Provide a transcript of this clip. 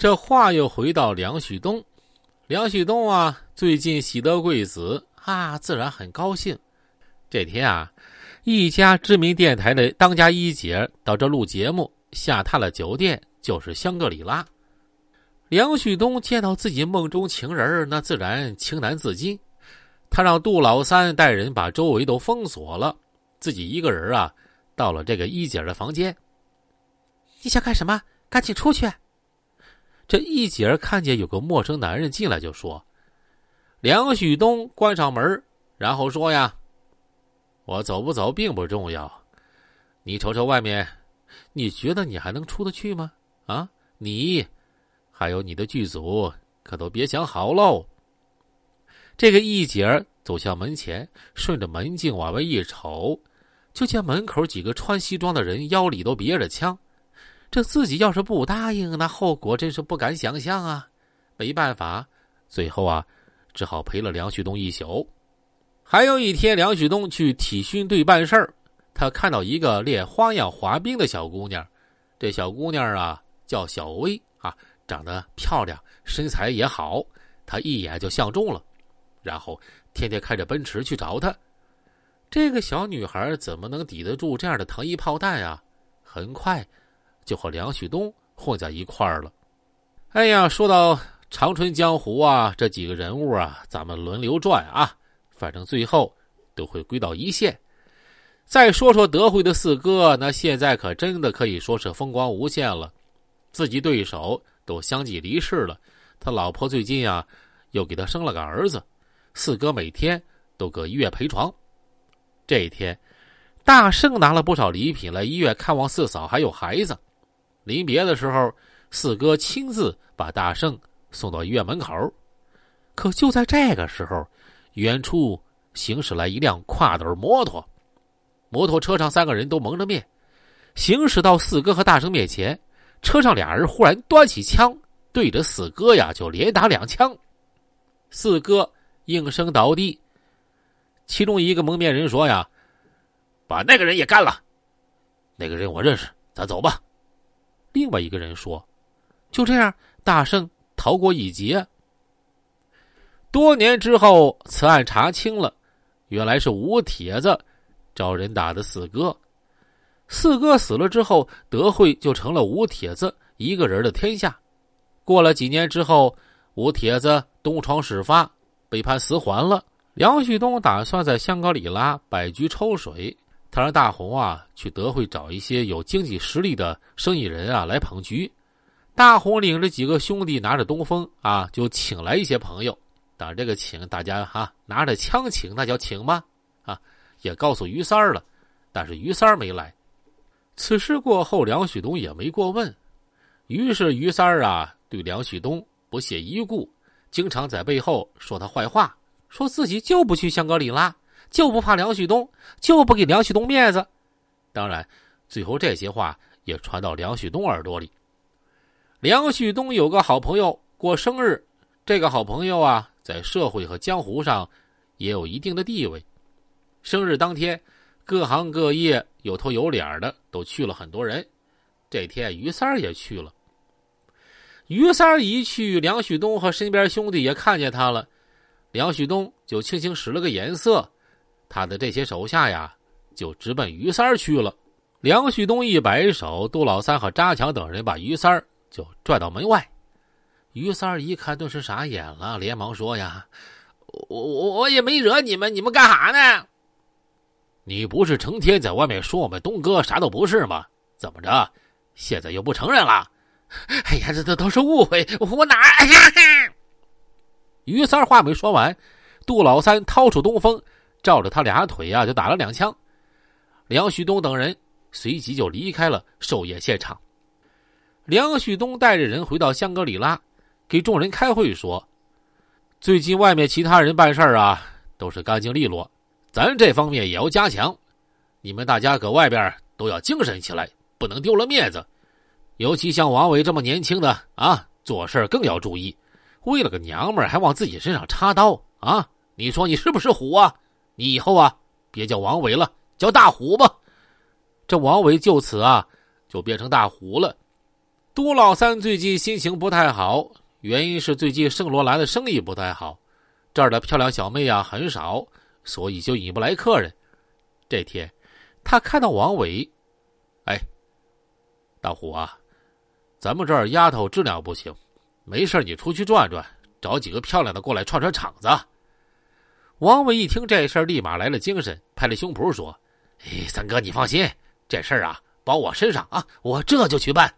这话又回到梁旭东，梁旭东啊，最近喜得贵子啊，自然很高兴。这天啊，一家知名电台的当家一姐到这录节目，下榻了酒店，就是香格里拉。梁旭东见到自己梦中情人那自然情难自禁。他让杜老三带人把周围都封锁了，自己一个人啊，到了这个一姐的房间。你想干什么？赶紧出去！这一姐看见有个陌生男人进来，就说：“梁旭东关上门，然后说呀，我走不走并不重要，你瞅瞅外面，你觉得你还能出得去吗？啊，你，还有你的剧组，可都别想好喽。”这个一姐走向门前，顺着门镜往外一瞅，就见门口几个穿西装的人腰里都别着枪。这自己要是不答应，那后果真是不敢想象啊！没办法，最后啊，只好陪了梁旭东一宿。还有一天，梁旭东去体训队办事儿，他看到一个练花样滑冰的小姑娘。这小姑娘啊，叫小薇啊，长得漂亮，身材也好，他一眼就相中了。然后天天开着奔驰去找她，这个小女孩怎么能抵得住这样的糖衣炮弹啊？很快就和梁旭东混在一块儿了。哎呀，说到长春江湖啊，这几个人物啊，咱们轮流转啊，反正最后都会归到一线。再说说德惠的四哥，那现在可真的可以说是风光无限了，自己对手都相继离世了，他老婆最近啊又给他生了个儿子。四哥每天都搁医院陪床。这一天，大圣拿了不少礼品来医院看望四嫂还有孩子。临别的时候，四哥亲自把大圣送到医院门口。可就在这个时候，远处行驶来一辆挎斗摩托，摩托车上三个人都蒙着面，行驶到四哥和大圣面前。车上俩人忽然端起枪，对着四哥呀就连打两枪。四哥。应声倒地。其中一个蒙面人说：“呀，把那个人也干了。那个人我认识，咱走吧。”另外一个人说：“就这样，大圣逃过一劫。”多年之后，此案查清了，原来是吴铁子找人打的四哥。四哥死了之后，德惠就成了吴铁子一个人的天下。过了几年之后，吴铁子东窗事发。被判死缓了。梁旭东打算在香格里拉摆局抽水，他让大红啊去德惠找一些有经济实力的生意人啊来捧局。大红领着几个兄弟，拿着东风啊，就请来一些朋友。当然，这个请大家哈拿着枪请，那叫请吗？啊，也告诉于三儿了，但是于三儿没来。此事过后，梁旭东也没过问。于是于三儿啊对梁旭东不屑一顾。经常在背后说他坏话，说自己就不去香格里拉，就不怕梁旭东，就不给梁旭东面子。当然，最后这些话也传到梁旭东耳朵里。梁旭东有个好朋友过生日，这个好朋友啊，在社会和江湖上也有一定的地位。生日当天，各行各业有头有脸的都去了很多人。这天，于三儿也去了。于三儿一去，梁旭东和身边兄弟也看见他了。梁旭东就轻轻使了个眼色，他的这些手下呀，就直奔于三儿去了。梁旭东一摆手，杜老三和扎强等人把于三儿就拽到门外。于三儿一看，顿时傻眼了，连忙说：“呀，我我我也没惹你们，你们干哈呢？你不是成天在外面说我们东哥啥都不是吗？怎么着，现在又不承认了？”哎呀，这这都是误会，我哪？于三话没说完，杜老三掏出东风，照着他俩腿啊就打了两枪。梁旭东等人随即就离开了寿宴现场。梁旭东带着人回到香格里拉，给众人开会说：“最近外面其他人办事啊都是干净利落，咱这方面也要加强。你们大家搁外边都要精神起来，不能丢了面子。”尤其像王伟这么年轻的啊，做事更要注意。为了个娘们儿还往自己身上插刀啊！你说你是不是虎啊？你以后啊，别叫王伟了，叫大虎吧。这王伟就此啊，就变成大虎了。杜老三最近心情不太好，原因是最近圣罗兰的生意不太好，这儿的漂亮小妹呀很少，所以就引不来客人。这天，他看到王伟，哎，大虎啊，咱们这儿丫头质量不行，没事你出去转转，找几个漂亮的过来串串场子。王伟一听这事儿，立马来了精神，拍了胸脯说：“哎，三哥，你放心，这事儿啊，包我身上啊，我这就去办。”